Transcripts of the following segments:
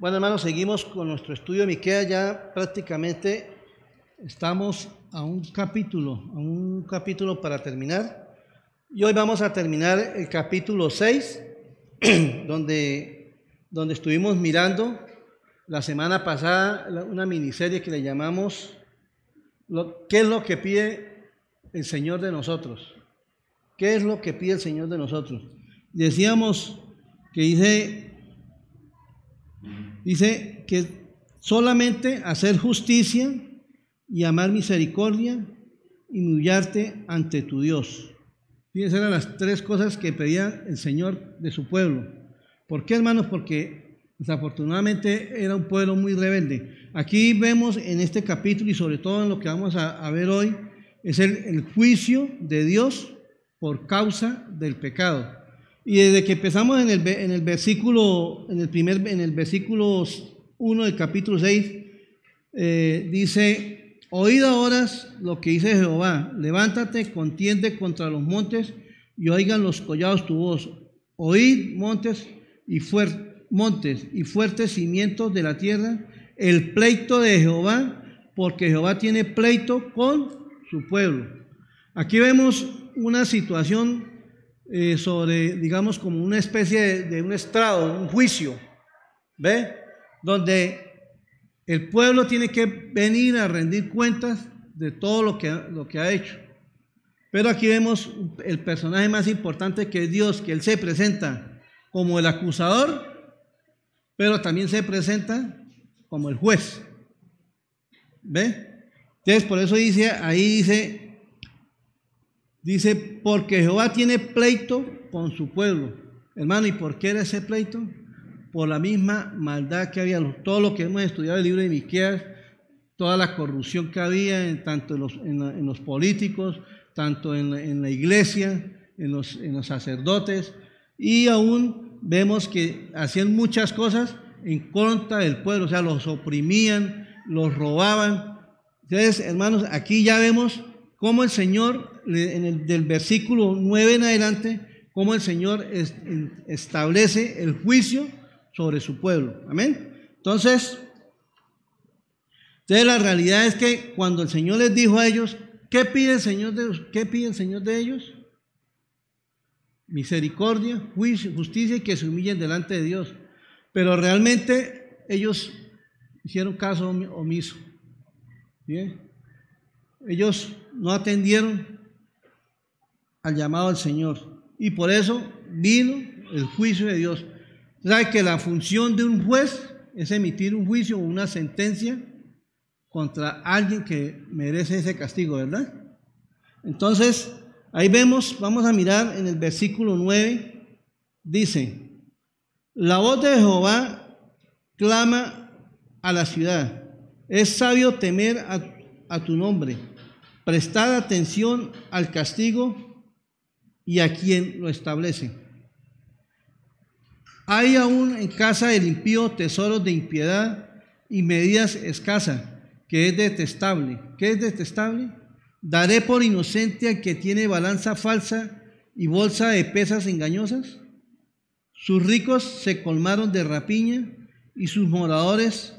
Bueno, hermanos, seguimos con nuestro estudio de Miquea. Ya prácticamente estamos a un capítulo, a un capítulo para terminar. Y hoy vamos a terminar el capítulo 6, donde, donde estuvimos mirando la semana pasada una miniserie que le llamamos ¿Qué es lo que pide el Señor de nosotros? ¿Qué es lo que pide el Señor de nosotros? Decíamos que dice Dice que solamente hacer justicia y amar misericordia y humillarte ante tu Dios. Fíjense, eran las tres cosas que pedía el Señor de su pueblo. ¿Por qué, hermanos? Porque desafortunadamente era un pueblo muy rebelde. Aquí vemos en este capítulo y sobre todo en lo que vamos a, ver hoy, es el, el, juicio de Dios por causa del pecado. Y desde que empezamos en el, en el versículo, en el primer, en el versículo 1 del capítulo 6, eh, dice, oíd ahora lo que dice Jehová, levántate, contiende contra los montes y oigan los collados tu voz. Oíd montes y, montes y fuertes cimientos de la tierra, el pleito de Jehová, porque Jehová tiene pleito con su pueblo. Aquí vemos una situación eh, sobre, digamos, como una especie de, un estrado, un juicio, ¿ve? Donde el pueblo tiene que venir a rendir cuentas de todo lo que, lo que ha hecho. Pero aquí vemos el personaje más importante que es Dios, que Él se presenta como el acusador, pero también se presenta como el juez. ¿Ve? Entonces, por eso dice, ahí dice, Dice, porque Jehová tiene pleito con su pueblo. Hermano, ¿y por qué era ese pleito? Por la misma maldad que había, todo lo que hemos estudiado en el libro de Miqueas, toda la corrupción que había en, tanto en los, políticos, tanto en la, iglesia, en los, en los sacerdotes, y aún vemos que hacían muchas cosas en contra del pueblo, o sea, los oprimían, los robaban. Entonces, hermanos, aquí ya vemos cómo el Señor, en el, del versículo 9 en adelante, cómo el Señor establece el juicio sobre su pueblo. Amén. Entonces, entonces la realidad es que cuando el Señor les dijo a ellos, ¿qué pide el Señor de, qué pide Señor de ellos? Misericordia, juicio, justicia y que se humillen delante de Dios. Pero realmente ellos hicieron caso omiso. ¿Bien? Ellos no atendieron al llamado del Señor. Y por eso vino el juicio de Dios. ¿Sabe que la función de un juez es emitir un juicio o una sentencia contra alguien que merece ese castigo, verdad? Entonces, ahí vemos, vamos a mirar en el versículo 9, dice, la voz de Jehová clama a la ciudad, es sabio temer a, a tu nombre Prestad atención al castigo y a quien lo establece. Hay aún en casa del impío tesoros de impiedad y medidas escasas, que es detestable. ¿Qué es detestable? ¿Daré por inocente al que tiene balanza falsa y bolsa de pesas engañosas? Sus ricos se colmaron de rapiña y sus moradores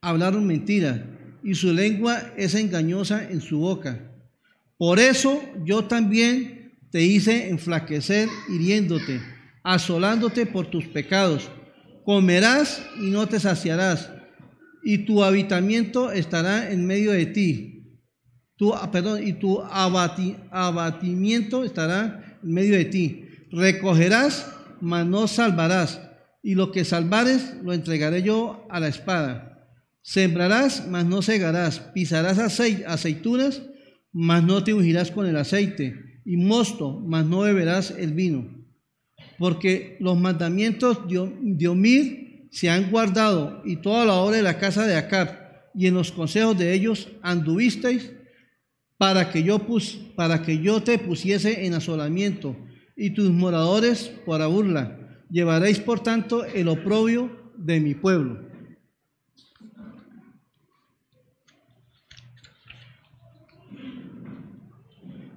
hablaron mentira y su lengua es engañosa en su boca. Por eso yo también te hice enflaquecer hiriéndote, asolándote por tus pecados. Comerás y no te saciarás, y tu habitamiento estará en medio de ti. Tu, ah, perdón, y tu abatimiento estará en medio de ti. Recogerás, mas no salvarás, y lo que salvares lo entregaré yo a la espada. Sembrarás, mas no segarás, pisarás aceitunas, mas no te ungirás con el aceite, y mosto, mas no beberás el vino. Porque los mandamientos de Omir se han guardado, y toda la obra de la casa de Acab, y en los consejos de ellos anduvisteis, para que yo, pus, para que yo te pusiese en asolamiento, y tus moradores por burla. Llevaréis, por tanto, el oprobio de mi pueblo.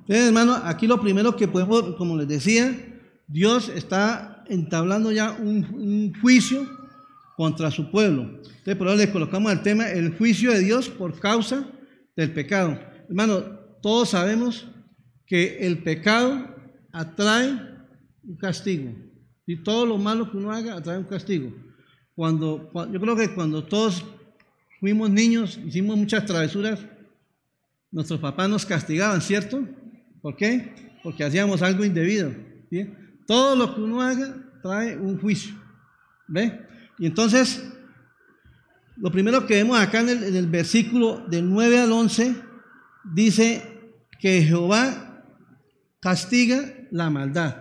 Entonces, hermano, aquí lo primero que podemos, como les decía, Dios está entablando ya un, juicio contra su pueblo. Entonces, por eso le colocamos al tema el juicio de Dios por causa del pecado. Hermano, todos sabemos que el pecado atrae un castigo. Y todo lo malo que uno haga atrae un castigo. Cuando, yo creo que cuando todos fuimos niños, hicimos muchas travesuras, nuestros papás nos castigaban, ¿cierto? ¿Por qué? Porque hacíamos algo indebido. Todo lo que uno haga trae un juicio. ¿Ve? Y entonces, lo primero que vemos acá en el, versículo del 9 al 11, dice que Jehová castiga la maldad.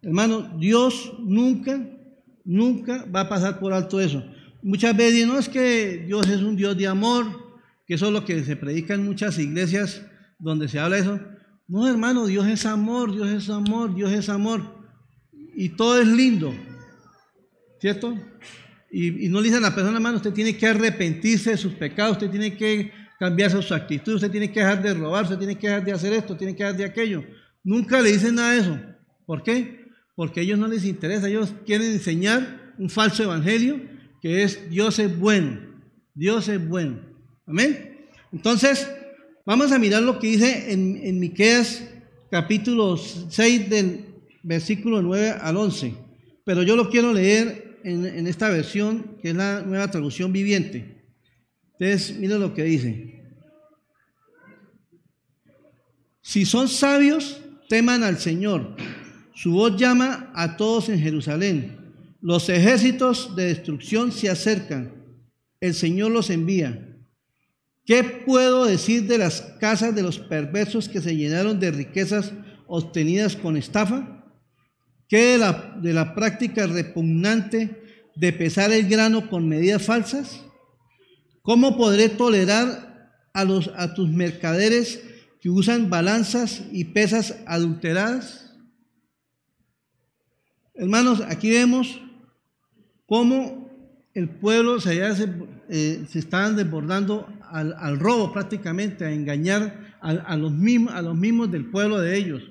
Hermano, Dios nunca, nunca va a pasar por alto eso. Muchas veces no es que Dios es un Dios de amor, que eso es lo que se predica en muchas iglesias donde se habla eso. No, hermano, Dios es amor, Dios es amor, Dios es amor. Y todo es lindo. ¿Cierto? Y, no le dicen a la persona, hermano, usted tiene que arrepentirse de sus pecados, usted tiene que cambiar su actitud, usted tiene que dejar de robar, usted tiene que dejar de hacer esto, tiene que dejar de aquello. Nunca le dicen nada de eso. ¿Por qué? Porque a ellos no les interesa, ellos quieren enseñar un falso evangelio que es Dios es bueno, Dios es bueno. Amén. Entonces, vamos a mirar lo que dice en, en Miqueas capítulo 6 del versículo 9 al 11. Pero yo lo quiero leer en, en esta versión que es la nueva traducción viviente. Entonces, miren lo que dice. Si son sabios, teman al Señor. Su voz llama a todos en Jerusalén. Los ejércitos de destrucción se acercan. El Señor los envía. ¿Qué puedo decir de las casas de los perversos que se llenaron de riquezas obtenidas con estafa? ¿Qué de la, de la práctica repugnante de pesar el grano con medidas falsas? ¿Cómo podré tolerar a, los, a tus mercaderes que usan balanzas y pesas adulteradas? Hermanos, aquí vemos cómo el pueblo se, eh, se desbordando al, robo prácticamente, a engañar a, los mismos, a los mismos del pueblo de ellos.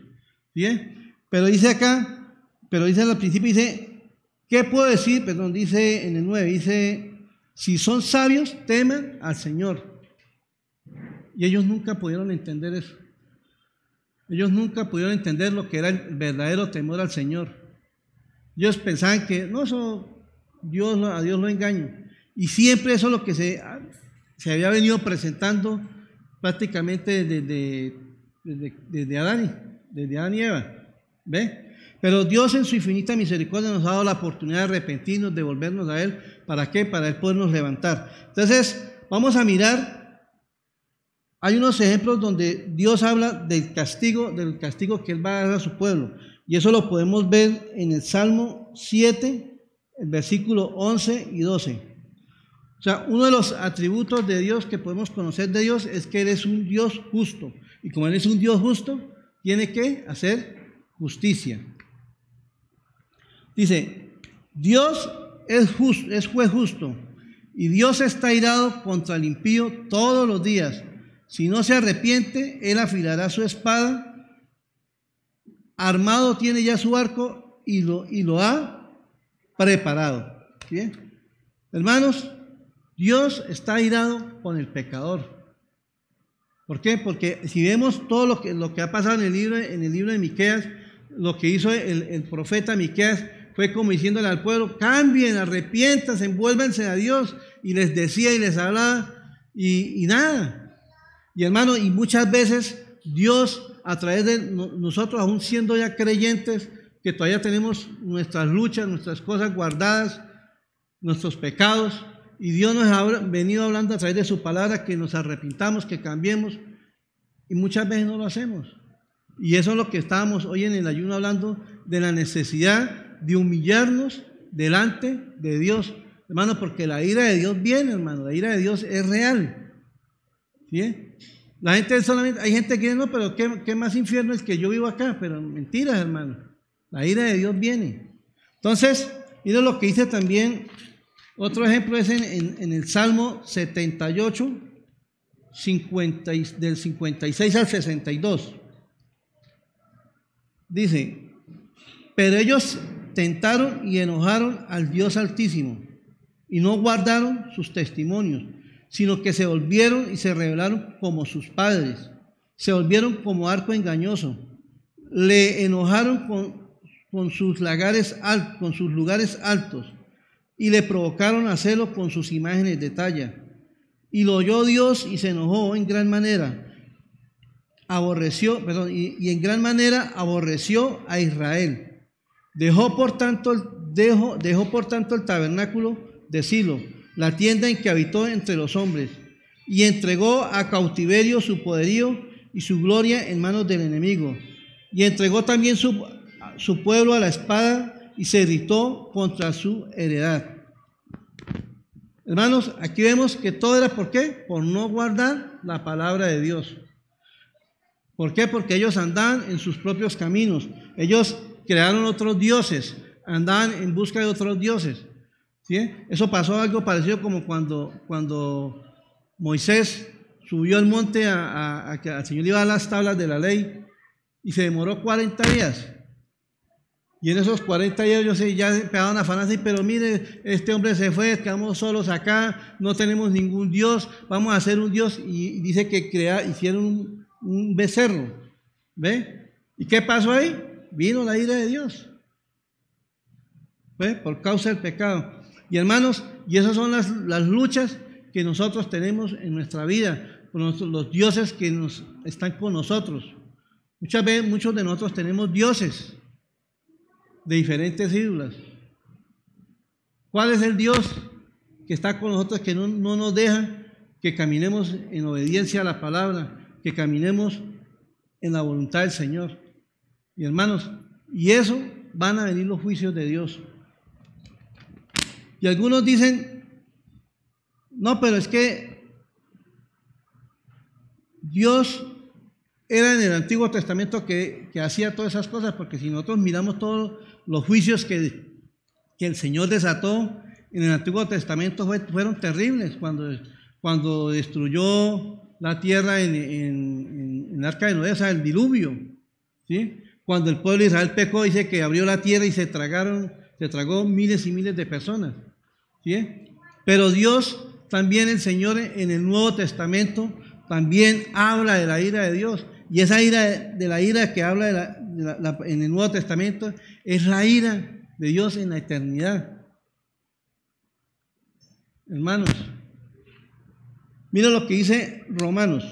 ¿Bien? Pero dice acá, pero dice al principio, dice, ¿qué puedo decir? Perdón, dice en el 9, dice, si son sabios, teman al Señor. Y ellos nunca pudieron entender eso. Ellos nunca pudieron entender lo que era el verdadero temor al Señor. Ellos pensaban que, no, eso Dios, a Dios lo engaño. Y siempre eso es lo que se, se había venido presentando prácticamente desde, desde, desde, Adán, desde Adán y Eva. ¿Ve? Pero Dios en su infinita misericordia nos ha dado la oportunidad de arrepentirnos, de volvernos a Él. ¿Para qué? Para Él podernos levantar. Entonces, vamos a mirar. Hay unos ejemplos donde Dios habla del castigo, del castigo que Él va a dar a su pueblo. Y eso lo podemos ver en el Salmo 7, el versículo 11 y 12. O sea, uno de los atributos de Dios que podemos conocer de Dios es que Él es un Dios justo. Y como Él es un Dios justo, tiene que hacer justicia. Dice, Dios es, justo, es juez justo y Dios está irado contra el impío todos los días. Si no se arrepiente, Él afilará su espada. Armado tiene ya su arco y lo, y lo ha preparado. ¿Bien? Hermanos, Dios está irado con el pecador. ¿Por qué? Porque si vemos todo lo que, lo que ha pasado en el libro, en el libro de Miqueas, lo que hizo el, profeta Miqueas, fue como diciéndole al pueblo, cambien, arrepiéntanse, envuélvanse a Dios. Y les decía y les hablaba y, nada. Y hermano, y muchas veces Dios a través de nosotros, aún siendo ya creyentes, que todavía tenemos nuestras luchas, nuestras cosas guardadas, nuestros pecados, y Dios nos ha venido hablando a través de su palabra que nos arrepintamos, que cambiemos, y muchas veces no lo hacemos. Y eso es lo que estábamos hoy en el ayuno hablando de la necesidad de humillarnos delante de Dios, hermano, porque la ira de Dios viene, hermano, la ira de Dios es real. ¿Sí? La gente solamente, hay gente que dice, no, pero ¿qué, más infierno es que yo vivo acá? Pero mentiras, hermano. La ira de Dios viene. Entonces, miren lo que dice también, otro ejemplo es en, en, el Salmo 78, 50, del 56 al 62. Dice, pero ellos tentaron y enojaron al Dios Altísimo. y no guardaron sus testimonios, sino que se volvieron y se rebelaron como sus padres, se volvieron como arco engañoso, le enojaron con, con sus, lagares con sus lugares altos y le provocaron a celo con sus imágenes de talla. Y lo oyó Dios y se enojó en gran manera. Aborreció, y, en gran manera aborreció a Israel. Dejó por tanto, dejó, dejó por tanto el tabernáculo de Silo, la tienda en que habitó entre los hombres, y entregó a cautiverio su poderío y su gloria en manos del enemigo. Y entregó también su, su pueblo a la espada y se irritó contra su heredad. Hermanos, aquí vemos que todo era por qué? Por no guardar la palabra de Dios. ¿Por qué? Porque ellos andaban en sus propios caminos. Ellos crearon otros dioses, andaban en busca de otros dioses. ¿sí? Eso pasó algo parecido como cuando, cuando Moisés subió al monte a, que al Señor iba a las tablas de la ley y se demoró 40 días. Y en esos 40 días yo sé, ya pegaban a así, pero mire, este hombre se fue, quedamos solos acá, no tenemos ningún Dios, vamos a hacer un Dios. Y dice que crea, hicieron un, becerro. ¿Ve? ¿Y qué pasó ahí? Vino la ira de Dios. ¿Ve? Por causa del pecado. Y hermanos, y esas son las, las luchas que nosotros tenemos en nuestra vida, con los dioses que nos están con nosotros. Muchas veces, muchos de nosotros tenemos dioses de diferentes ídolas. ¿Cuál es el Dios que está con nosotros, que no, no nos deja que caminemos en obediencia a la palabra, que caminemos en la voluntad del Señor? Y hermanos, y eso van a venir los juicios de Dios. Y algunos dicen, no, pero es que Dios era en el Antiguo Testamento que, que, hacía todas esas cosas, porque si nosotros miramos todos los juicios que, que el Señor desató en el Antiguo Testamento fueron terribles, cuando, cuando destruyó la tierra en, en, en el arca de Noé, o el diluvio, ¿sí? Cuando el pueblo de Israel pecó, dice que abrió la tierra y se tragaron, se tragó miles y miles de personas, ¿sí? Pero Dios, también el Señor en el Nuevo Testamento, también habla de la ira de Dios. Y esa ira de la ira que habla en el Nuevo Testamento es la ira de Dios en la eternidad. Hermanos, mira lo que dice Romanos,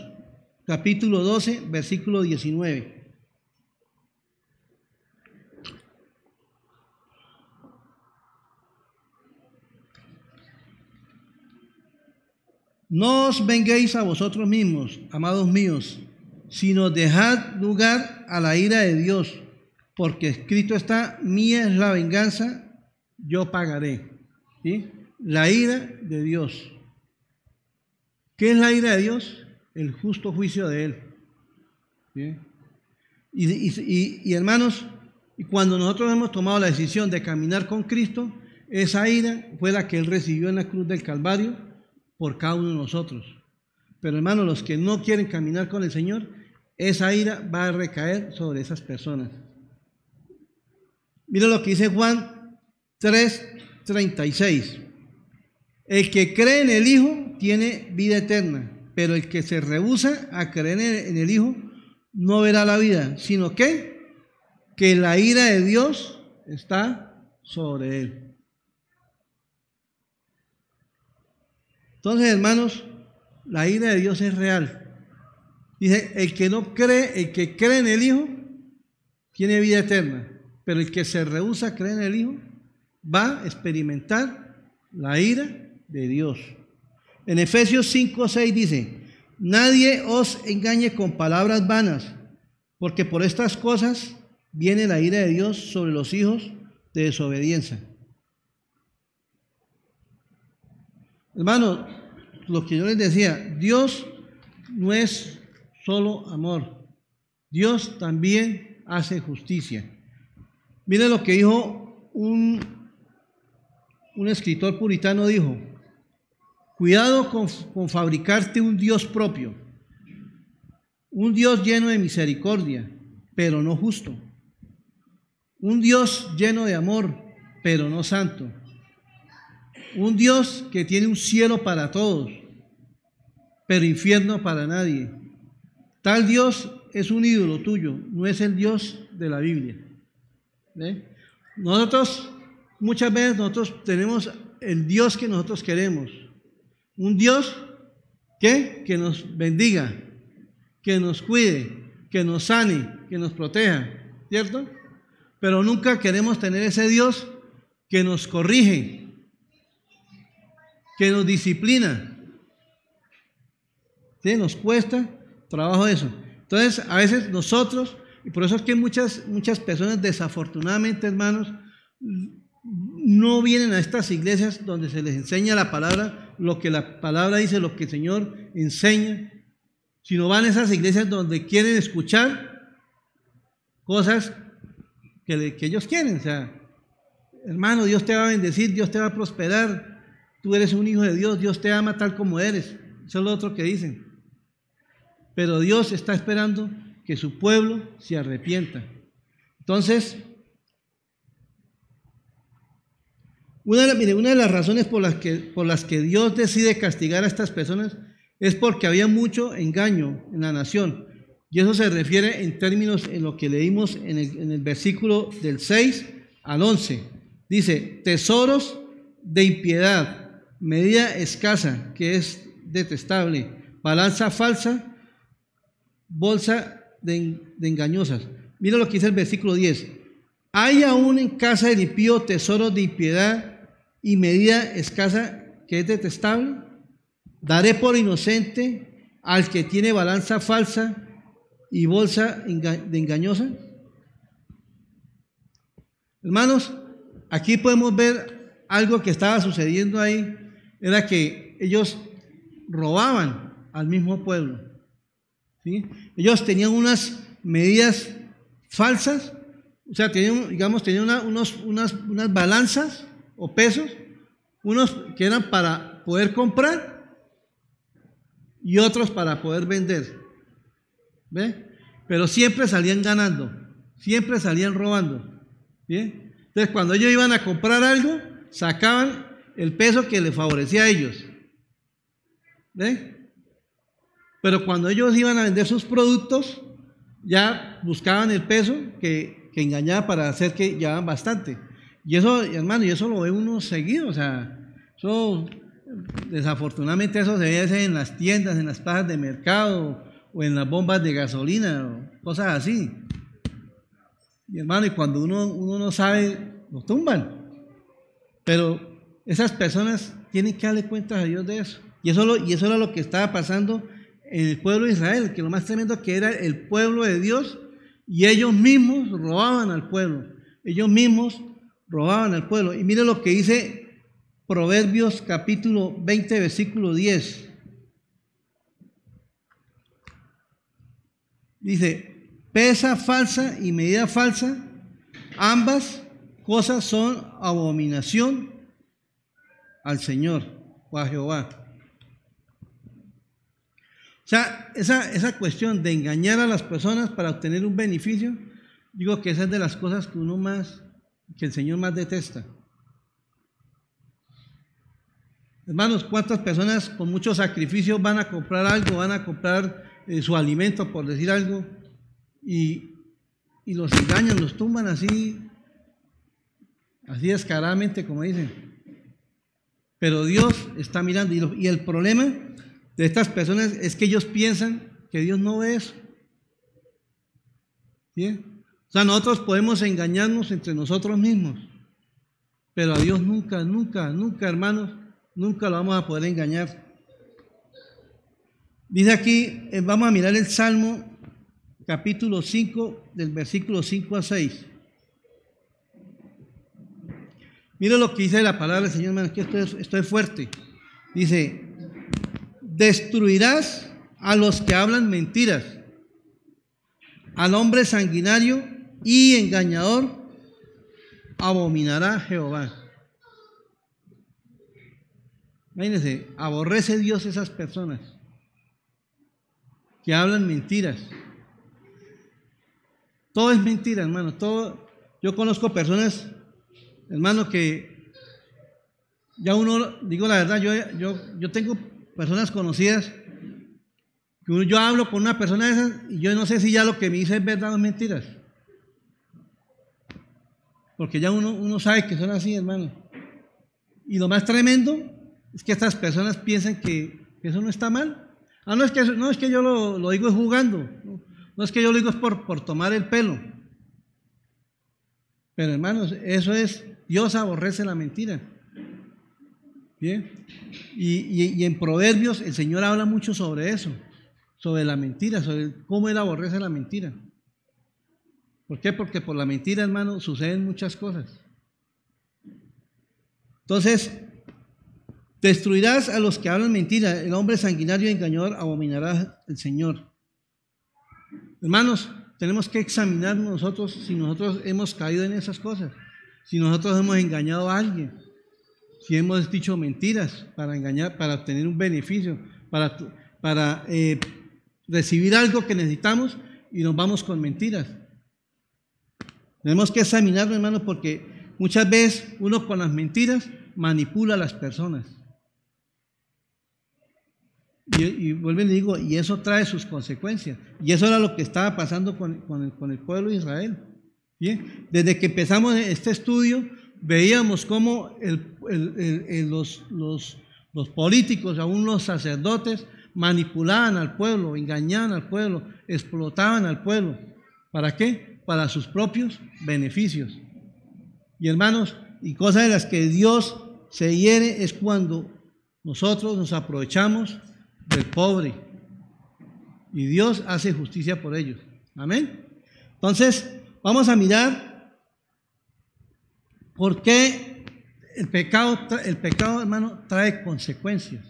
capítulo 12, versículo 19. No os venguéis a vosotros mismos, amados míos, sino dejad lugar a la ira de Dios, porque escrito está, mía es la venganza, yo pagaré. La ira de Dios. ¿Qué es la ira de Dios? El justo juicio de Él. Y, y hermanos, y cuando nosotros hemos tomado la decisión de caminar con Cristo, esa ira fue la que Él recibió en la cruz del Calvario por cada uno de nosotros. Pero hermanos, los que no quieren caminar con el Señor, esa ira va a recaer sobre esas personas. Mira lo que dice Juan 3:36. El que cree en el Hijo tiene vida eterna, pero el que se rehúsa a creer en el Hijo no verá la vida, sino que, que la ira de Dios está sobre él. Entonces, hermanos, la ira de Dios es real. Dice, el que no cree, el que cree en el Hijo, tiene vida eterna. Pero el que se rehúsa a creer en el Hijo, va a experimentar la ira de Dios. En Efesios 5, 6 dice, nadie os engañe con palabras vanas, porque por estas cosas viene la ira de Dios sobre los hijos de desobediencia. Hermano, lo que yo les decía, Dios no es solo amor. Dios también hace justicia. Mire lo que dijo un, un escritor puritano, dijo, cuidado con, con fabricarte un Dios propio, un Dios lleno de misericordia, pero no justo, un Dios lleno de amor, pero no santo, Un Dios que tiene un cielo para todos, pero infierno para nadie. Tal Dios es un ídolo tuyo, no es el Dios de la Biblia. Nosotros, muchas veces nosotros tenemos el Dios que nosotros queremos. Un Dios que, que nos bendiga, que nos cuide, que nos sane, que nos proteja, ¿cierto? Pero nunca queremos tener ese Dios que nos corrige, que nos disciplina. Nos cuesta trabajo eso. Entonces, a veces nosotros, y por eso es que muchas, muchas personas desafortunadamente, hermanos, no vienen a estas iglesias donde se les enseña la palabra, lo que la palabra dice, lo que el Señor enseña, sino van a esas iglesias donde quieren escuchar cosas que, que ellos quieren. O sea, hermano, Dios te va a bendecir, Dios te va a prosperar, tú eres un hijo de Dios, Dios te ama tal como eres. Eso es lo otro que dicen. Pero Dios está esperando que su pueblo se arrepienta. Entonces, una de, las razones por las, que, por las que Dios decide castigar a estas personas es porque había mucho engaño en la nación. Y eso se refiere en términos en lo que leímos en el, en el versículo del 6 al 11. Dice, tesoros de impiedad, medida escasa, que es detestable, balanza falsa, bolsa de, engañosas. Mira lo que dice el versículo 10. Hay aún en casa del impío tesoros de impiedad y medida escasa que es detestable. Daré por inocente al que tiene balanza falsa y bolsa de engañosa. Hermanos, aquí podemos ver algo que estaba sucediendo ahí, era que ellos robaban al mismo pueblo. Ellos tenían unas medidas falsas, o sea, tenían, digamos, tenían unos, unas, unas balanzas o pesos, unos que eran para poder comprar y otros para poder vender. ¿Ve? Pero siempre salían ganando, siempre salían robando. ¿Bien? Entonces, cuando ellos iban a comprar algo, sacaban el peso que les favorecía a ellos. ¿Ve? Pero cuando ellos iban a vender sus productos, ya buscaban el peso que, engañaba para hacer que llevaban bastante. Y eso, hermano, y eso lo ve uno seguido, o sea, desafortunadamente eso se ve en las tiendas, en las pajas de mercado o en las bombas de gasolina cosas así. Y hermano, y cuando uno, no sabe, lo tumban. Pero esas personas tienen que darle cuentas a Dios de eso. Y eso, era lo que estaba pasando el pueblo de Israel, que lo más tremendo que era el pueblo de Dios, y ellos mismos robaban al pueblo. Ellos mismos robaban al pueblo. Y mire lo que dice Proverbios capítulo 20, versículo 10. Dice, pesa falsa y medida falsa, ambas cosas son abominación al Señor o a Jehová. O sea, esa, esa cuestión de engañar a las personas para obtener un beneficio, digo que esa es de las cosas que uno más, que el Señor más detesta. Hermanos, ¿cuántas personas con mucho sacrificio van a comprar algo, van a comprar eh, su alimento, por decir algo, y, y, los engañan, los tumban así, así descaradamente, como dicen? Pero Dios está mirando, y, y el problema de estas personas es que ellos piensan que Dios no ve eso. ¿Sí? O sea, nosotros podemos engañarnos entre nosotros mismos, pero a Dios nunca, nunca, nunca, hermanos, nunca lo vamos a poder engañar. Dice aquí, eh, vamos a mirar el Salmo capítulo 5, del versículo 5 a 6. Mira lo que dice la palabra del Señor, hermano, que esto es, esto es fuerte. Dice, destruirás a los que hablan mentiras, al hombre sanguinario y engañador, abominará Jehová. Imagínense, aborrece Dios esas personas que hablan mentiras. Todo es mentira, hermano. Todo, yo conozco personas, hermano, que ya uno, digo la verdad, yo, yo, yo tengo personas conocidas que yo hablo con una persona de esas y yo no sé si ya lo que me dice es verdad o mentiras. Porque ya uno, sabe que son así, hermano. Y lo más tremendo es que estas personas piensan que, eso no está mal. Ah, no es que, no es que yo lo, lo digo jugando. No, es que yo lo digo es por, por tomar el pelo. Pero hermanos, eso es, Dios aborrece la mentira. Bien. Y, en Proverbios el Señor habla mucho sobre eso, sobre la mentira, sobre cómo Él aborrece la mentira. ¿Por qué? Porque por la mentira, hermano, suceden muchas cosas. Entonces, destruirás a los que hablan mentira. El hombre sanguinario y engañador abominará el Señor. Hermanos, tenemos que examinar nosotros si nosotros hemos caído en esas cosas, si nosotros hemos engañado a alguien si hemos dicho mentiras para engañar, para obtener un beneficio, para, para eh, recibir algo que necesitamos y nos vamos con mentiras. Tenemos que examinarlo, hermanos, porque muchas veces uno con las mentiras manipula a las personas. Y, y vuelvo y le digo, y eso trae sus consecuencias. Y eso era lo que estaba pasando con, con, el, con el, pueblo de Israel. Bien, desde que empezamos este estudio, veíamos cómo los, los, políticos, aún los sacerdotes, manipulaban al pueblo, engañaban al pueblo, explotaban al pueblo. ¿Para qué? Para sus propios beneficios. Y hermanos, y cosas de las que Dios se hiere es cuando nosotros nos aprovechamos del pobre. Y Dios hace justicia por ellos. Amén. Entonces, vamos a mirar porque el pecado, el pecado, hermano, trae consecuencias.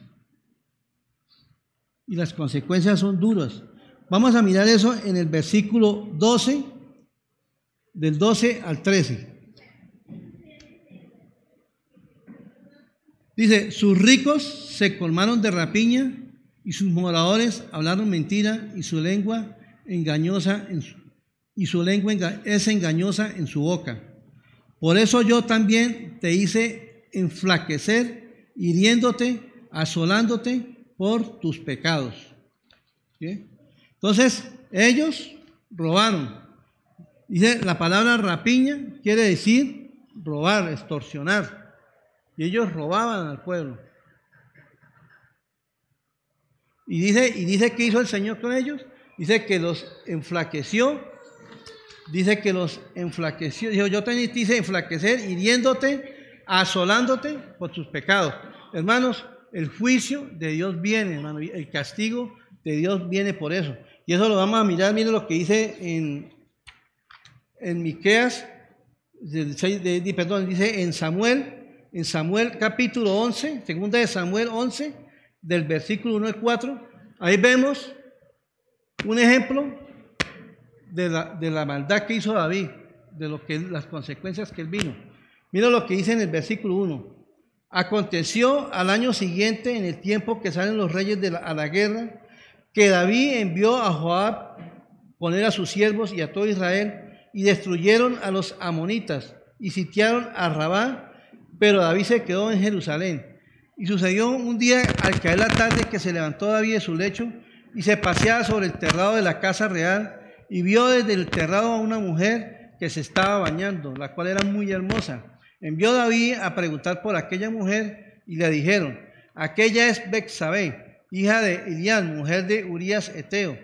Y las consecuencias son duras. Vamos a mirar eso en el versículo 12, del 12 al 13. Dice, sus ricos se colmaron de rapiña y sus moradores hablaron mentira y su lengua engañosa y su lengua es engañosa en su boca. Por eso yo también te hice enflaquecer, hiriéndote, asolándote por tus pecados. Entonces, ellos robaron. Dice, la palabra rapiña quiere decir robar, extorsionar. Y ellos robaban al pueblo. Y dice, y dice que hizo el Señor con ellos. Dice que los enflaqueció dice que los enflaqueció. Dijo, yo te hice enflaquecer, hiriéndote, asolándote por tus pecados. Hermanos, el juicio de Dios viene, hermano, el castigo de Dios viene por eso. Y eso lo vamos a mirar, miren lo que dice en, en Miqueas, perdón, dice en Samuel, en Samuel capítulo 11, segunda de Samuel 11, del versículo 1 al 4. Ahí vemos un ejemplo de la, maldad que hizo David, de lo que, las consecuencias que él vino. Mira lo que dice en el versículo 1. Aconteció al año siguiente, en el tiempo que salen los reyes de la, a la guerra, que David envió a Joab poner a sus siervos y a todo Israel y destruyeron a los amonitas y sitiaron a Rabá, pero David se quedó en Jerusalén. Y sucedió un día al caer la tarde que se levantó David de su lecho y se paseaba sobre el terrado de la casa real y vio desde el terrado a una mujer que se estaba bañando, la cual era muy hermosa. Envió David a preguntar por aquella mujer y le dijeron, aquella es Bexabé, hija de Ilián, mujer de Urías Eteo.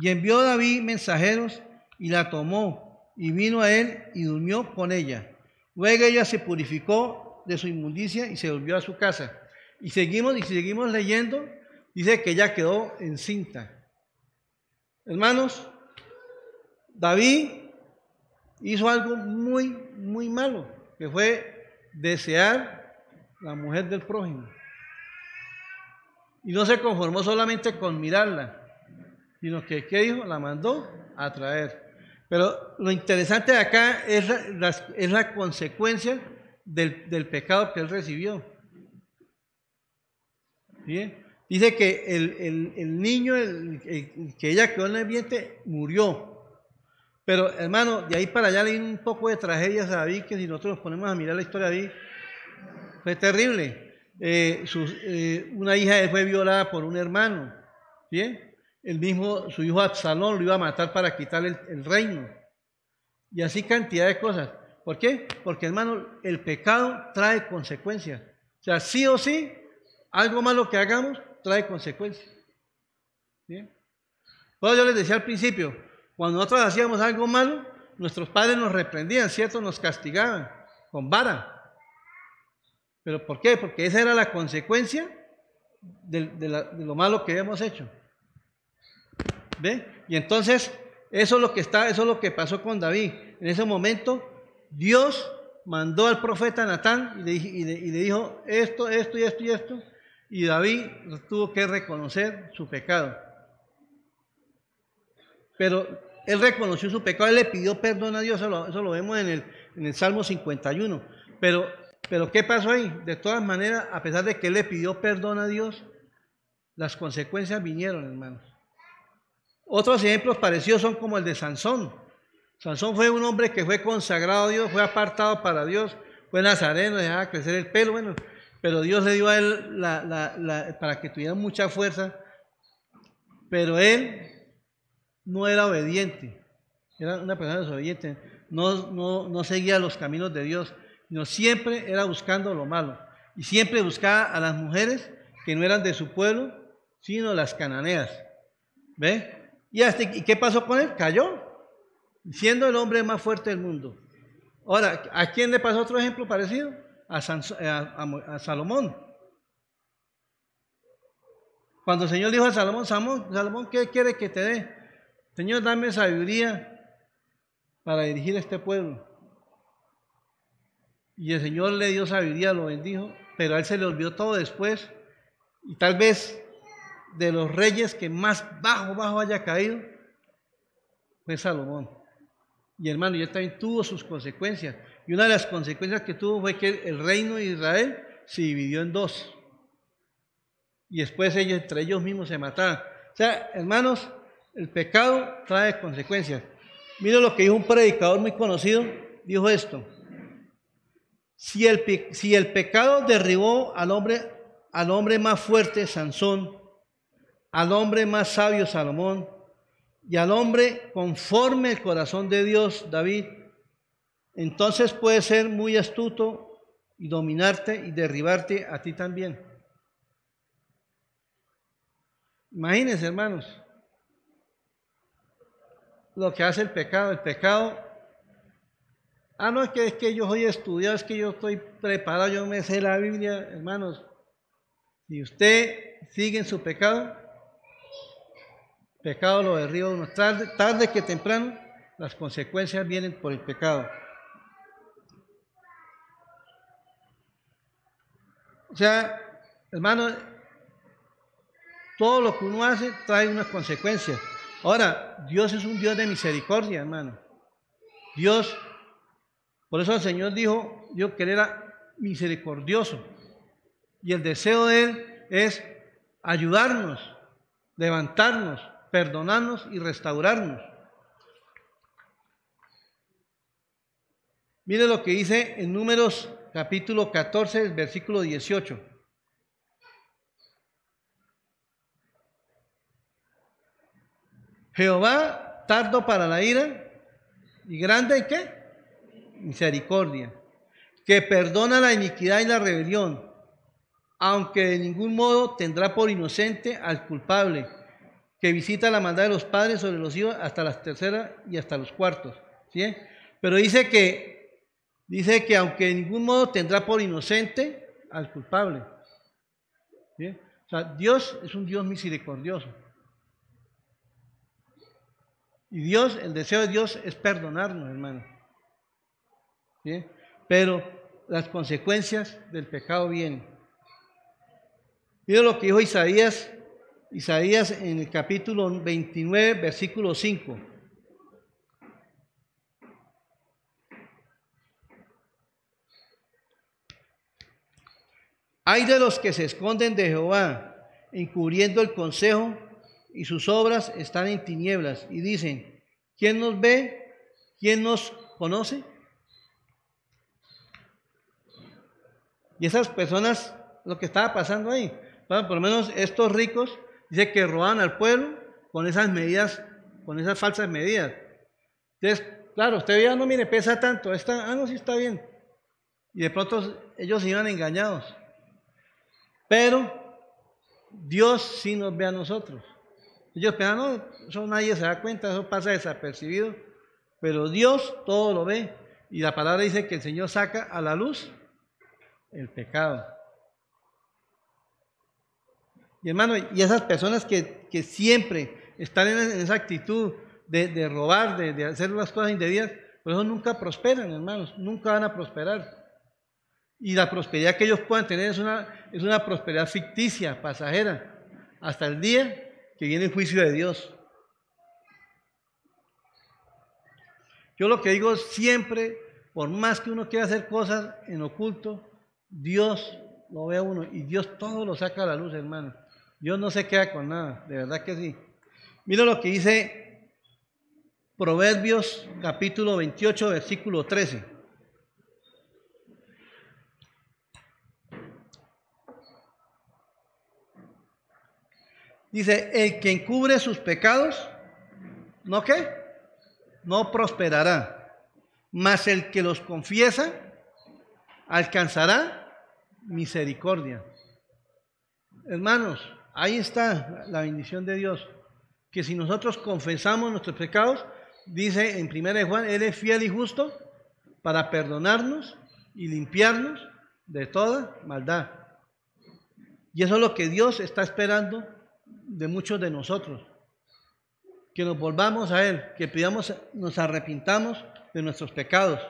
Y envió David mensajeros y la tomó y vino a él y durmió con ella. Luego ella se purificó de su inmundicia y se volvió a su casa. Y seguimos y seguimos leyendo, dice que ella quedó encinta. Hermanos, David hizo algo muy, muy malo, que fue desear la mujer del prójimo. Y no se conformó solamente con mirarla, sino que, ¿qué dijo? La mandó a traer. Pero lo interesante de acá es la, es la consecuencia del, pecado que él recibió. Dice que el, niño, que ella quedó en el vientre, murió. Pero hermano, de ahí para allá leí un poco de tragedias a David, que si nosotros nos ponemos a mirar la historia de David, fue terrible. eh, eh, una hija fue violada por un hermano. ¿Bien? El mismo, su hijo Absalón lo iba a matar para quitarle el, reino. Y así cantidad de cosas. ¿Por qué? Porque hermano, el pecado trae consecuencias. O sea, sí o sí, algo malo que hagamos trae consecuencias. ¿Bien? Pues yo les decía al principio, cuando nosotros hacíamos algo malo, nuestros padres nos reprendían, ¿cierto? Nos castigaban con vara. ¿Pero por qué? Porque esa era la consecuencia de, lo malo que hemos hecho. ¿Ve? Y entonces, eso es lo que está, eso es lo que pasó con David. En ese momento, Dios mandó al profeta Natán y le, y le dijo esto, esto y esto y esto. Y David tuvo que reconocer su pecado. Pero él reconoció su pecado, él le pidió perdón a Dios, eso lo, vemos en el, Salmo 51. Pero pero ¿qué pasó ahí? De todas maneras, a pesar de que él le pidió perdón a Dios, las consecuencias vinieron, hermanos. Otros ejemplos parecidos son como el de Sansón. Sansón fue un hombre que fue consagrado a Dios, fue apartado para Dios, fue nazareno, dejaba crecer el pelo, bueno, pero Dios le dio a él para que tuviera mucha fuerza, pero él no era obediente, era una persona desobediente, no, no, no seguía los caminos de Dios no siempre era buscando lo malo. Y siempre buscaba a las mujeres que no eran de su pueblo, sino las cananeas. ¿Ve? ¿Y, hasta, ¿Y qué pasó con él? Cayó, siendo el hombre más fuerte del mundo. Ahora, ¿a quién le pasó otro ejemplo parecido? A, a, Salomón. Cuando el Señor dijo a Salomón, Salomón, Salomón, ¿qué quiere que te dé? Señor, dame sabiduría para dirigir este pueblo. Y el Señor le dio sabiduría, lo bendijo, pero a él se le olvidó todo después. Y tal vez de los reyes que más bajo, bajo haya caído, fue Salomón. Y hermano, y él también tuvo sus consecuencias. Y una de las consecuencias que tuvo fue que el reino de Israel se dividió en dos. Y después ellos, entre ellos mismos, se mataron. O sea, hermanos, el pecado trae consecuencias. Mira lo que dijo un predicador muy conocido, dijo esto. Si el, pecado derribó al hombre, al hombre más fuerte, Sansón, al hombre más sabio, Salomón, y al hombre conforme el corazón de Dios, David, entonces puede ser muy astuto y dominarte y derribarte a ti también. Imagínense, hermanos, lo que hace el pecado. El pecado Ah, no, es que, es que yo soy estudiado, es que yo estoy preparado, yo me sé la Biblia, hermanos. Si usted sigue en su pecado, pecado lo derriba uno. Tarde, tarde que temprano, las consecuencias vienen por el pecado. O sea, hermano, todo lo que uno hace trae unas consecuencias. Ahora, Dios es un Dios de misericordia, hermano. Dios por eso el Señor dijo, yo que Él era misericordioso. Y el deseo de Él es ayudarnos, levantarnos, perdonarnos y restaurarnos. Mire lo que dice en Números capítulo 14, versículo 18. Jehová tardo para la ira y grande y qué? misericordia, que perdona la iniquidad y la rebelión, aunque de ningún modo tendrá por inocente al culpable, que visita la maldad de los padres sobre los hijos hasta las terceras y hasta los cuartos. ¿sí? Pero dice que, dice que aunque de ningún modo tendrá por inocente al culpable. O sea, Dios es un Dios misericordioso. Y Dios, el deseo de Dios es perdonarnos, hermano. Pero las consecuencias del pecado vienen. Mira lo que dijo Isaías, Isaías en el capítulo 29, versículo 5. Hay de los que se esconden de Jehová, encubriendo el consejo, y sus obras están en tinieblas, y dicen, ¿quién nos ve? ¿Quién nos conoce? Y esas personas lo que estaba pasando ahí. por lo menos estos ricos, dice que roban al pueblo con esas medidas, con esas falsas medidas. Entonces, claro, usted ya no mire, pesa tanto, ah, no, sí está bien. Y de pronto ellos se iban engañados. Pero Dios sí nos ve a nosotros. Ellos piensan, no, eso nadie se da cuenta, eso pasa desapercibido. Pero Dios todo lo ve. Y la palabra dice que el Señor saca a la luz el pecado. Y hermano, y esas personas que, siempre están en esa actitud de, robar, de, hacer las cosas indebidas, por eso nunca prosperan, hermanos, nunca van a prosperar. Y la prosperidad que ellos puedan tener es una, es una prosperidad ficticia, pasajera, hasta el día que viene el juicio de Dios. Yo lo que digo siempre, por más que uno quiera hacer cosas en oculto, Dios lo ve a uno y Dios todo lo saca a la luz, hermano. Dios no se queda con nada, de verdad que sí. Mira lo que dice Proverbios capítulo 28, versículo 13. Dice, el que encubre sus pecados, ¿no qué? No prosperará. Mas el que los confiesa, alcanzará misericordia. Hermanos, ahí está la bendición de Dios. Que si nosotros confesamos nuestros pecados, dice en 1 Juan, Él es fiel y justo para perdonarnos y limpiarnos de toda maldad. Y eso es lo que Dios está esperando de muchos de nosotros. Que nos volvamos a Él, que pidamos, nos arrepintamos de nuestros pecados.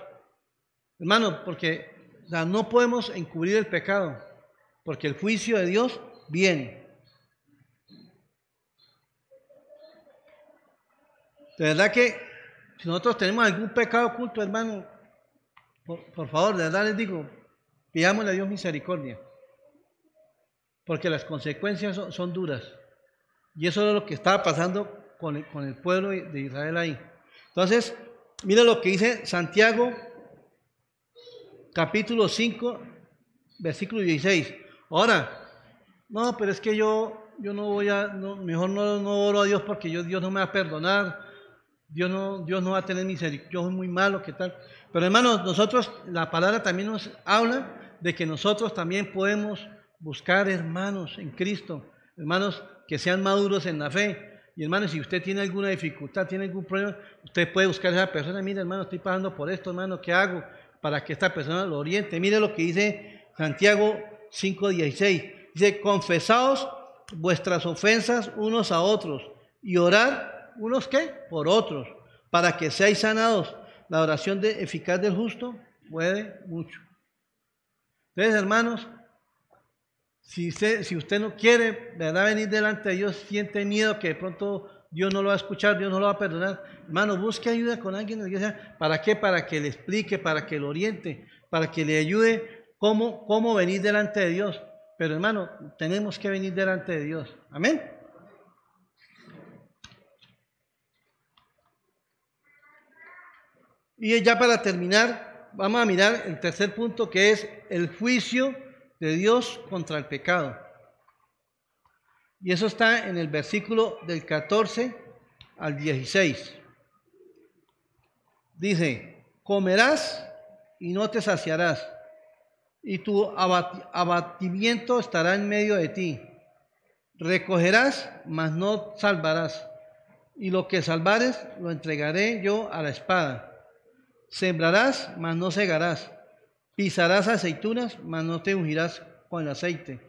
Hermano, porque no podemos encubrir el pecado, porque el juicio de Dios viene. De verdad que si nosotros tenemos algún pecado oculto, hermano, por, favor, de verdad les digo, pidámosle a Dios misericordia, porque las consecuencias son duras. Y eso es lo que estaba pasando con el, con el pueblo de Israel ahí. Entonces, mira lo que dice Santiago, capítulo 5, versículo 16. Ahora, no, pero es que yo, yo no voy a, mejor no, no oro a Dios porque yo, Dios no me va a perdonar, Dios no, Dios no va a tener misericordia, yo soy muy malo, ¿qué tal? Pero hermanos, nosotros, la palabra también nos habla de que nosotros también podemos buscar hermanos en Cristo, hermanos que sean maduros en la fe. Y hermano, si usted tiene alguna dificultad, tiene algún problema, usted puede buscar a esa persona. Mire, hermano, estoy pasando por esto, hermano, ¿qué hago para que esta persona lo oriente? Mire lo que dice Santiago 5:16. Dice, confesaos vuestras ofensas unos a otros y orar unos qué? Por otros, para que seáis sanados. La oración de, eficaz del justo puede mucho. Entonces, hermanos, si usted, si usted no quiere, ¿verdad? Venir delante de Dios, siente miedo que de pronto Dios no lo va a escuchar, Dios no lo va a perdonar. Hermano, busque ayuda con alguien en la iglesia. ¿Para qué? Para que le explique, para que lo oriente, para que le ayude cómo, cómo venir delante de Dios. Pero hermano, tenemos que venir delante de Dios. Amén. Y ya para terminar, vamos a mirar el tercer punto que es el juicio de Dios contra el pecado. Y eso está en el versículo del 14 al 16. Dice, comerás y no te saciarás, y tu abatimiento estará en medio de ti. Recogerás, mas no salvarás, y lo que salvares lo entregaré yo a la espada. Sembrarás, mas no cegarás Pisarás aceitunas, mas no te ungirás con el aceite,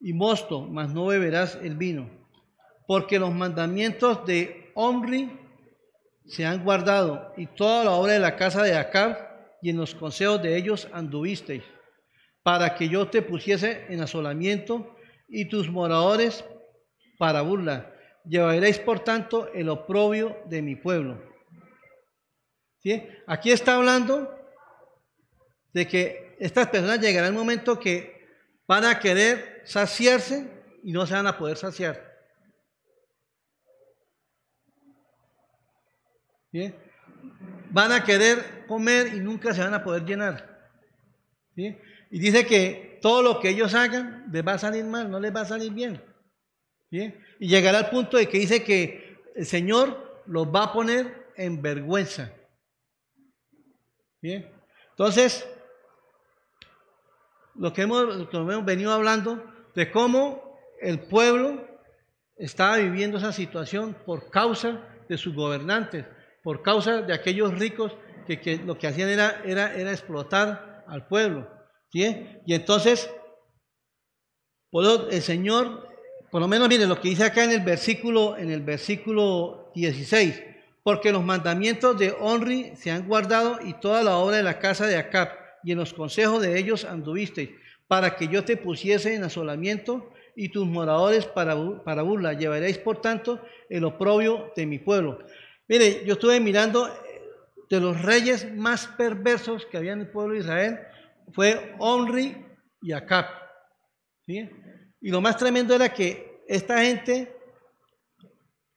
y mosto, mas no beberás el vino, porque los mandamientos de Omri se han guardado, y toda la obra de la casa de Acab, y en los consejos de ellos anduvisteis, para que yo te pusiese en asolamiento, y tus moradores para burla. Llevaréis, por tanto, el oprobio de mi pueblo. ¿Sí? Aquí está hablando de que estas personas llegará el momento que van a querer saciarse y no se van a poder saciar. Van a querer comer y nunca se van a poder llenar. Y dice que todo lo que ellos hagan les va a salir mal, no les va a salir bien. Y llegará al punto de que dice que el Señor los va a poner en vergüenza. Entonces, lo que, hemos, venido hablando de cómo el pueblo estaba viviendo esa situación por causa de sus gobernantes, por causa de aquellos ricos que, lo que hacían era, explotar al pueblo. ¿sí? Y entonces, el Señor, por lo menos mire lo que dice acá en el versículo, en el versículo 16, porque los mandamientos de Onri se han guardado y toda la obra de la casa de Acab, y en los consejos de ellos anduvisteis, para que yo te pusiese en asolamiento y tus moradores para, para burla. Llevaréis, por tanto, el oprobio de mi pueblo. Mire, yo estuve mirando eh, de los reyes más perversos que había en el pueblo de Israel, fue Omri y Acab. Y lo más tremendo era que esta gente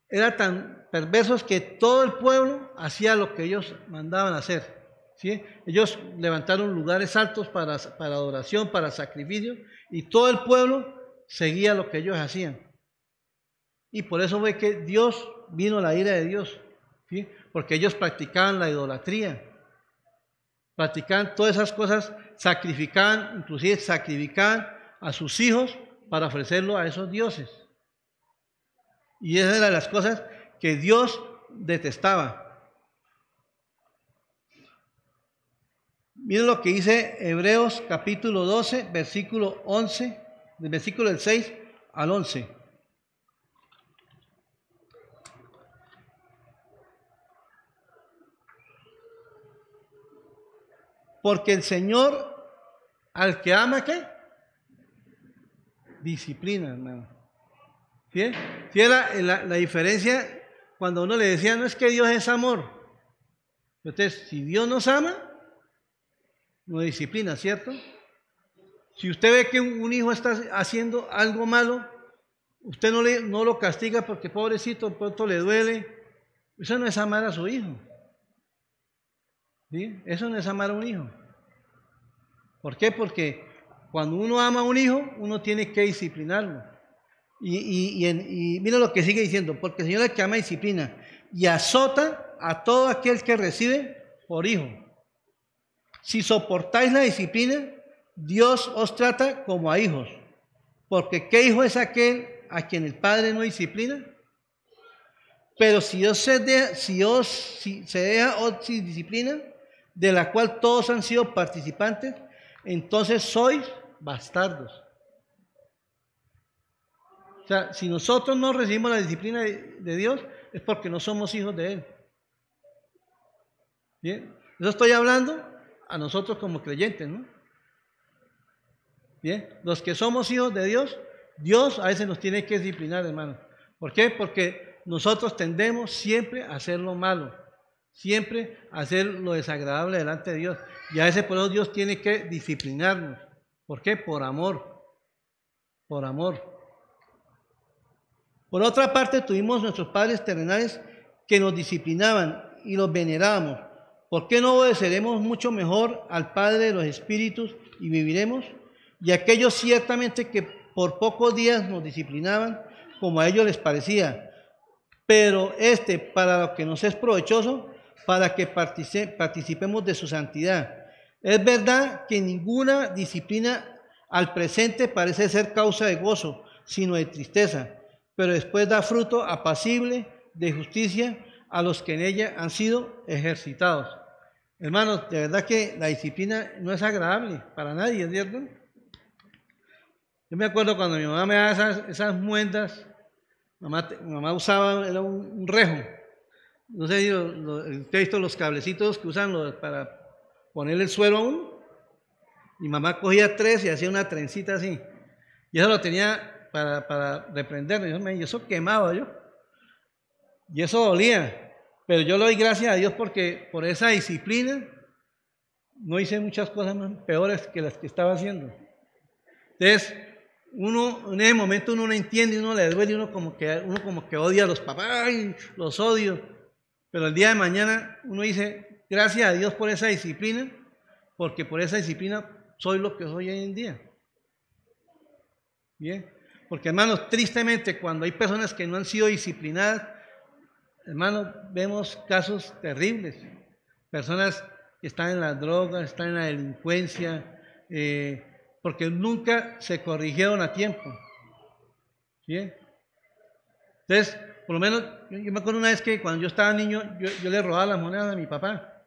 era tan perversos que todo el pueblo hacía lo que ellos mandaban hacer. ¿Sí? Ellos levantaron lugares altos para, para adoración, para sacrificio, y todo el pueblo seguía lo que ellos hacían. Y por eso fue que Dios vino la ira de Dios, porque ellos practicaban la idolatría, practicaban todas esas cosas, sacrificaban, inclusive sacrificaban a sus hijos para ofrecerlo a esos dioses. Y esas eran las cosas que Dios detestaba. Miren lo que dice Hebreos capítulo 12, versículo 11 del versículo del 6 al 11. Porque el Señor al que ama, ¿qué? Disciplina, hermano. ¿Sí? ¿Sí la, la, diferencia cuando uno le decía, no es que Dios es amor. Entonces, si Dios nos ama, no disciplina, ¿cierto? Si usted ve que un hijo está haciendo algo malo, usted no, le, no lo castiga porque pobrecito, pronto le duele. Eso no es amar a su hijo. ¿Sí? Eso no es amar a un hijo. ¿Por qué? Porque cuando uno ama a un hijo, uno tiene que disciplinarlo. Y, y, mira lo que sigue diciendo, porque el Señor es que ama disciplina y azota a todo aquel que recibe por hijo. Si soportáis la disciplina, Dios os trata como a hijos, porque ¿qué hijo es aquel a quien el Padre no disciplina? Pero si Dios se deja, si os, deja disciplina, de la cual todos han sido participantes, entonces sois bastardos. O sea, si nosotros no recibimos la disciplina de, de Dios, es porque no somos hijos de Él. Bien, eso estoy hablando a nosotros como creyentes, ¿no? Bien, los que somos hijos de Dios, Dios a veces nos tiene que disciplinar, hermano. ¿Por qué? Porque nosotros tendemos siempre a hacer lo malo, siempre a hacer lo desagradable delante de Dios. Y a veces por eso Dios tiene que disciplinarnos. ¿Por qué? Por amor. Por amor. Por otra parte, tuvimos nuestros padres terrenales que nos disciplinaban y los venerábamos. ¿Por qué no obedeceremos mucho mejor al Padre de los Espíritus y viviremos? Y aquellos ciertamente que por pocos días nos disciplinaban como a ellos les parecía, pero este para lo que nos es provechoso, para que participemos de su santidad. Es verdad que ninguna disciplina al presente parece ser causa de gozo, sino de tristeza, pero después da fruto apacible de justicia a los que en ella han sido ejercitados. Hermanos, de verdad que la disciplina no es agradable para nadie, ¿es cierto? Yo me acuerdo cuando mi mamá me daba esas, esas muendas, mamá, mamá usaba era un, rejo. No sé si usted ha visto los cablecitos que usan para ponerle el suelo a uno. Mi mamá cogía tres y hacía una trencita así. Y eso lo tenía para, para reprenderme. Y eso quemaba yo. Y eso dolía. Pero yo le doy gracias a Dios porque por esa disciplina no hice muchas cosas peores que las que estaba haciendo. Entonces, uno en ese momento uno no entiende, uno le duele, uno como que, uno como que odia a los papás, los odio. Pero el día de mañana uno dice, gracias a Dios por esa disciplina, porque por esa disciplina soy lo que soy hoy en día. Bien, porque hermanos, tristemente cuando hay personas que no han sido disciplinadas, hermanos, vemos casos terribles. Personas que están en las drogas, están en la delincuencia, eh, porque nunca se corrigieron a tiempo. ¿Bien? Entonces, por lo menos, yo, me acuerdo una vez que cuando yo estaba niño, yo, yo le robaba las monedas a mi papá.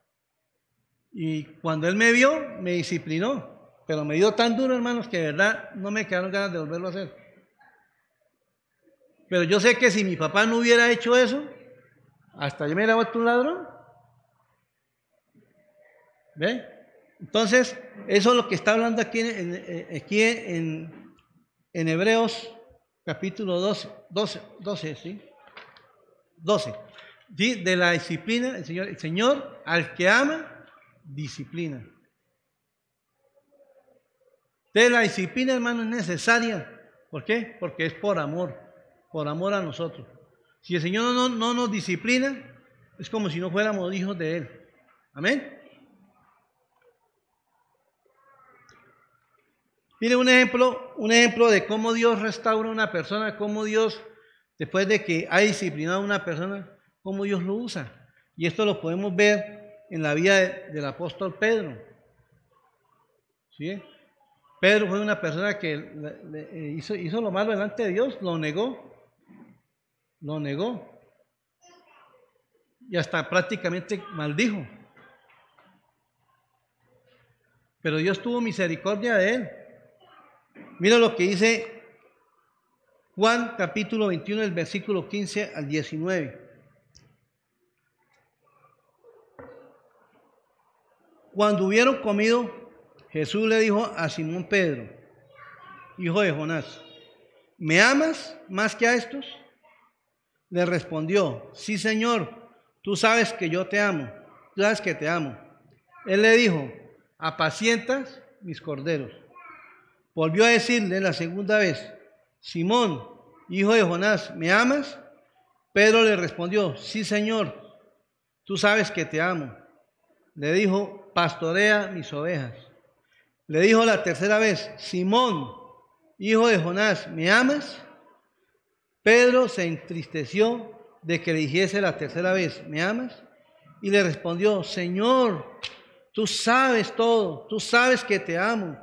Y cuando él me vio, me disciplinó. Pero me dio tan duro, hermanos, que de verdad no me quedaron ganas de volverlo a hacer. Pero yo sé que si mi papá no hubiera hecho eso, hasta yo me vuelto un ladrón. ¿Ve? Entonces, eso es lo que está hablando aquí en, aquí en, en Hebreos capítulo 12, 12, 12, ¿sí? 12. De la disciplina, el Señor, Señor al que ama, disciplina. De la disciplina, hermano, es necesaria. ¿Por qué? Porque es por amor, por amor a nosotros. Si el Señor no, no nos disciplina, es como si no fuéramos hijos de Él. Amén. Mire un ejemplo, un ejemplo de cómo Dios restaura a una persona, cómo Dios, después de que ha disciplinado a una persona, cómo Dios lo usa. Y esto lo podemos ver en la vida del apóstol Pedro. ¿Sí? Pedro fue una persona que eh, hizo lo malo delante de Dios, lo negó, lo negó. Y hasta prácticamente maldijo. Pero Dios tuvo misericordia de él. Mira lo que dice Juan capítulo 21, el versículo 15 al 19. Cuando hubieron comido, Jesús le dijo a Simón Pedro, hijo de Jonás, ¿me amas más que a estos? Le respondió, sí Señor, tú sabes que yo te amo, tú sabes que te amo. Él le dijo, apacientas mis corderos. Volvió a decirle la segunda vez, Simón, hijo de Jonás, ¿me amas? Pedro le respondió, sí Señor, tú sabes que te amo. Le dijo, pastorea mis ovejas. Le dijo la tercera vez, Simón, hijo de Jonás, ¿me amas? Pedro se entristeció de que le dijese la tercera vez, ¿me amas? Y le respondió, Señor, tú sabes todo, tú sabes que te amo.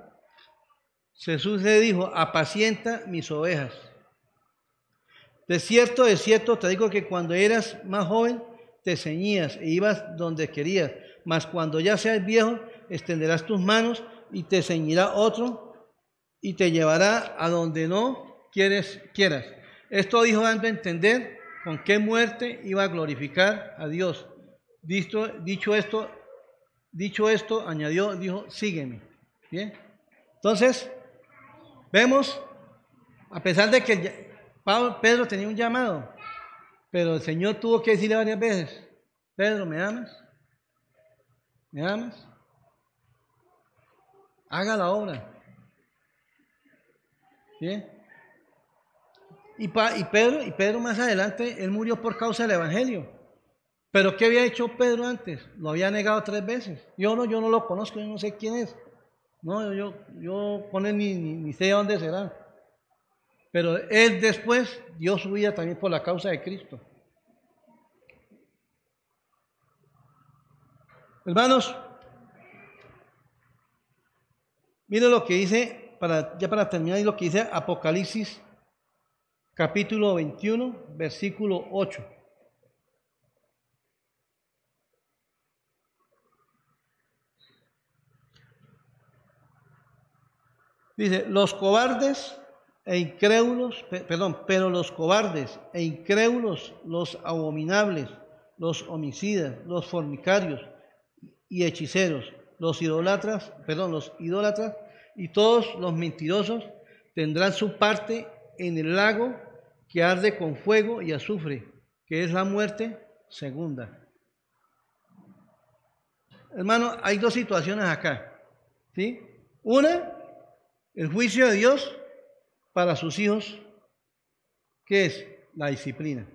Jesús le dijo, apacienta mis ovejas. De cierto, de cierto, te digo que cuando eras más joven, te ceñías e ibas donde querías, mas cuando ya seas viejo, extenderás tus manos y te ceñirá otro y te llevará a donde no quieres, quieras. Esto dijo dando a entender con qué muerte iba a glorificar a Dios. Dicho, esto, dicho esto, añadió, dijo, sígueme. Bien. Entonces, vemos, a pesar de que Pedro tenía un llamado, pero el Señor tuvo que decirle varias veces, Pedro, ¿me amas? ¿Me amas? haga la obra. ¿Bien? Y, y, Pedro, y Pedro más adelante, él murió por causa del Evangelio. Pero ¿qué había hecho Pedro antes? Lo había negado tres veces. Yo no, yo no lo conozco, yo no sé quién es. No, yo, yo con ni, ni, ni sé dónde será. Pero él después dio su vida también por la causa de Cristo. Hermanos, Mire lo que dice, para, ya para terminar, lo que dice Apocalipsis capítulo 21, versículo 8. Dice, los cobardes e incrédulos, perdón, pero los cobardes e incrédulos, los abominables, los homicidas, los fornicarios y hechiceros, los idólatras, perdón, los idólatras y todos los mentirosos tendrán su parte en el lago que arde con fuego y azufre, que es la muerte segunda. Hermano, hay dos situaciones acá. ¿sí? Una, el juicio de Dios para sus hijos, que es la disciplina.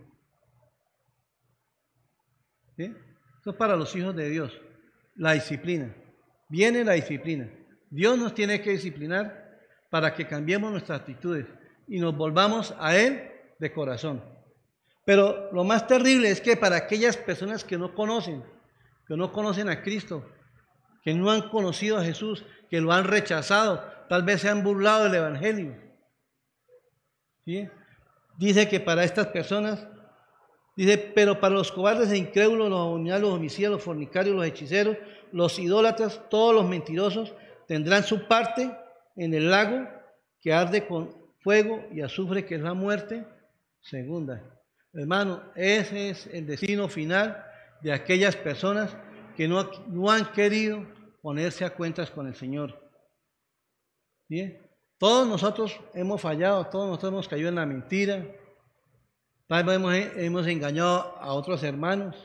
¿Sí? Eso es para los hijos de Dios, la disciplina. Viene la disciplina. Dios nos tiene que disciplinar para que cambiemos nuestras actitudes y nos volvamos a Él de corazón. Pero lo más terrible es que para aquellas personas que no conocen, que no conocen a Cristo, que no han conocido a Jesús, que lo han rechazado, tal vez se han burlado del Evangelio. Dice que para estas personas, dice, pero para los cobardes e incrédulos, los los homicidas, los fornicarios, los hechiceros, los idólatras, todos los mentirosos, tendrán su parte en el lago que arde con fuego y azufre, que es la muerte segunda. Hermano, ese es el destino final de aquellas personas que no, no han querido ponerse a cuentas con el Señor. ¿Bien? Todos nosotros hemos fallado, todos nosotros hemos caído en la mentira, tal vez hemos, hemos engañado a otros hermanos.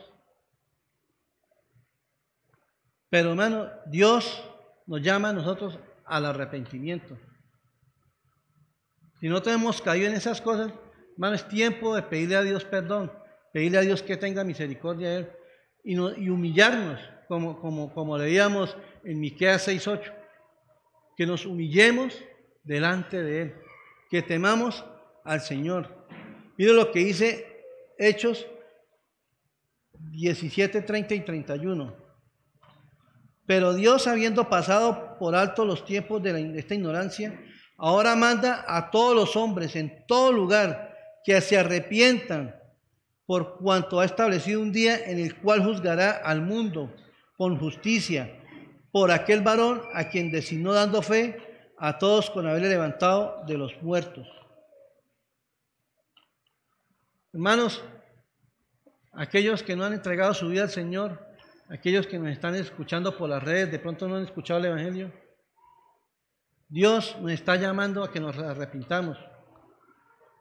Pero hermano, Dios nos llama a nosotros al arrepentimiento. Si no tenemos caído en esas cosas, hermano, es tiempo de pedirle a Dios perdón, pedirle a Dios que tenga misericordia de Él y, y humillarnos, como, como, como leíamos en Miqueas 6.8, que nos humillemos delante de Él, que temamos al Señor. Mire lo que dice Hechos 17, 30 y 31. Pero Dios, habiendo pasado por alto los tiempos de, esta ignorancia, ahora manda a todos los hombres en todo lugar que se arrepientan por cuanto ha establecido un día en el cual juzgará al mundo con justicia por aquel varón a quien designó dando fe a todos con haberle levantado de los muertos. Hermanos, aquellos que no han entregado su vida al Señor, aquellos que nos están escuchando por las redes, de pronto no han escuchado el Evangelio, Dios nos está llamando a que nos arrepintamos,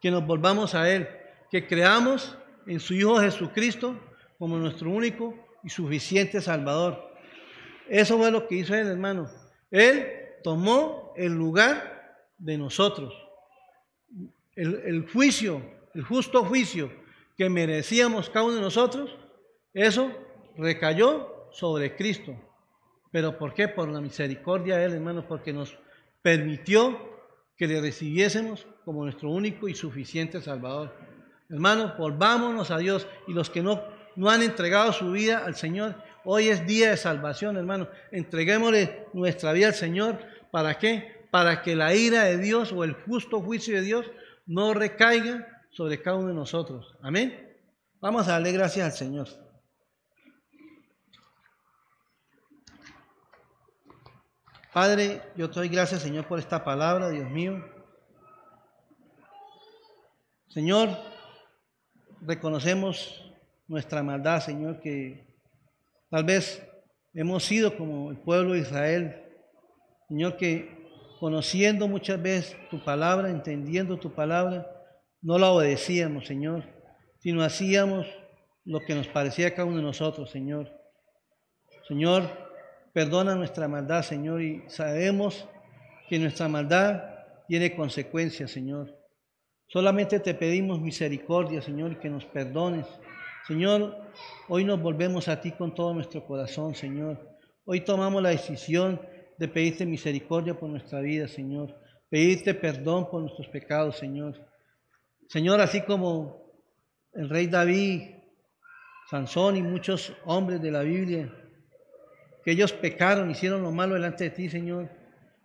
que nos volvamos a Él, que creamos en su Hijo Jesucristo como nuestro único y suficiente Salvador. Eso fue lo que hizo Él, hermano. Él tomó el lugar de nosotros. El, juicio, el justo juicio que merecíamos cada uno de nosotros, eso recayó sobre Cristo. ¿Pero por qué? Por la misericordia de Él, hermano, porque nos permitió que le recibiésemos como nuestro único y suficiente Salvador. Hermano, volvámonos a Dios y los que no, no han entregado su vida al Señor, Hoy es día de salvación, hermano. Entreguémosle nuestra vida al Señor. ¿Para qué? Para que la ira de Dios o el justo juicio de Dios no recaiga sobre cada uno de nosotros. Amén. Vamos a darle gracias al Señor. Padre, yo te doy gracias, Señor, por esta palabra, Dios mío. Señor, reconocemos nuestra maldad, Señor, que Tal vez hemos sido como el pueblo de Israel, Señor, que conociendo muchas veces tu palabra, entendiendo tu palabra, no la obedecíamos, Señor, sino hacíamos lo que nos parecía cada uno de nosotros, Señor. Señor, perdona nuestra maldad, Señor, y sabemos que nuestra maldad tiene consecuencias, Señor. Solamente te pedimos misericordia, Señor, y que nos perdones. Señor, hoy nos volvemos a ti con todo nuestro corazón, Señor. Hoy tomamos la decisión de pedirte misericordia por nuestra vida, Señor. Pedirte perdón por nuestros pecados, Señor. Señor, así como el rey David, Sansón y muchos hombres de la Biblia, que ellos pecaron, hicieron lo malo delante de ti, Señor,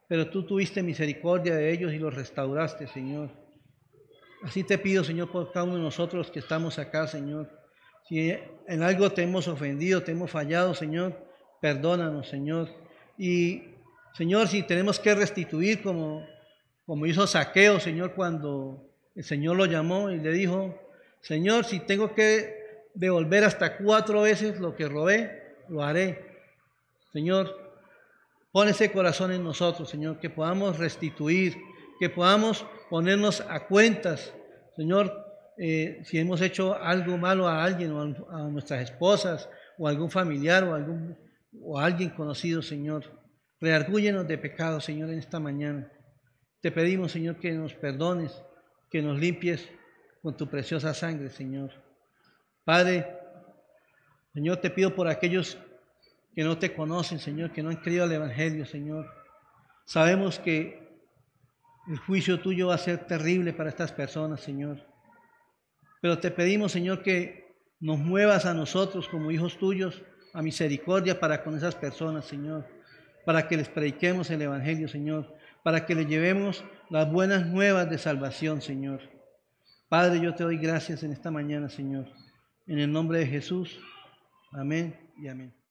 pero tú tuviste misericordia de ellos y los restauraste, Señor. Así te pido, Señor, por cada uno de nosotros que estamos acá, Señor. Si en algo te hemos ofendido, te hemos fallado, Señor, perdónanos, Señor. Y, Señor, si tenemos que restituir como, como hizo Saqueo, Señor, cuando el Señor lo llamó y le dijo, Señor, si tengo que devolver hasta cuatro veces lo que robé, lo haré. Señor, pon ese corazón en nosotros, Señor, que podamos restituir, que podamos ponernos a cuentas, Señor, eh, si hemos hecho algo malo a alguien o a, nuestras esposas o a algún familiar o a, algún, o alguien conocido, Señor. Reargúyenos de pecado, Señor, en esta mañana. Te pedimos, Señor, que nos perdones, que nos limpies con tu preciosa sangre, Señor. Padre, Señor, te pido por aquellos que no te conocen, Señor, que no han creído al Evangelio, Señor. Sabemos que el juicio tuyo va a ser terrible para estas personas, Señor. Pero te pedimos, Señor, que nos muevas a nosotros como hijos tuyos a misericordia para con esas personas, Señor. Para que les prediquemos el Evangelio, Señor. Para que les llevemos las buenas nuevas de salvación, Señor. Padre, yo te doy gracias en esta mañana, Señor. En el nombre de Jesús. Amén y amén.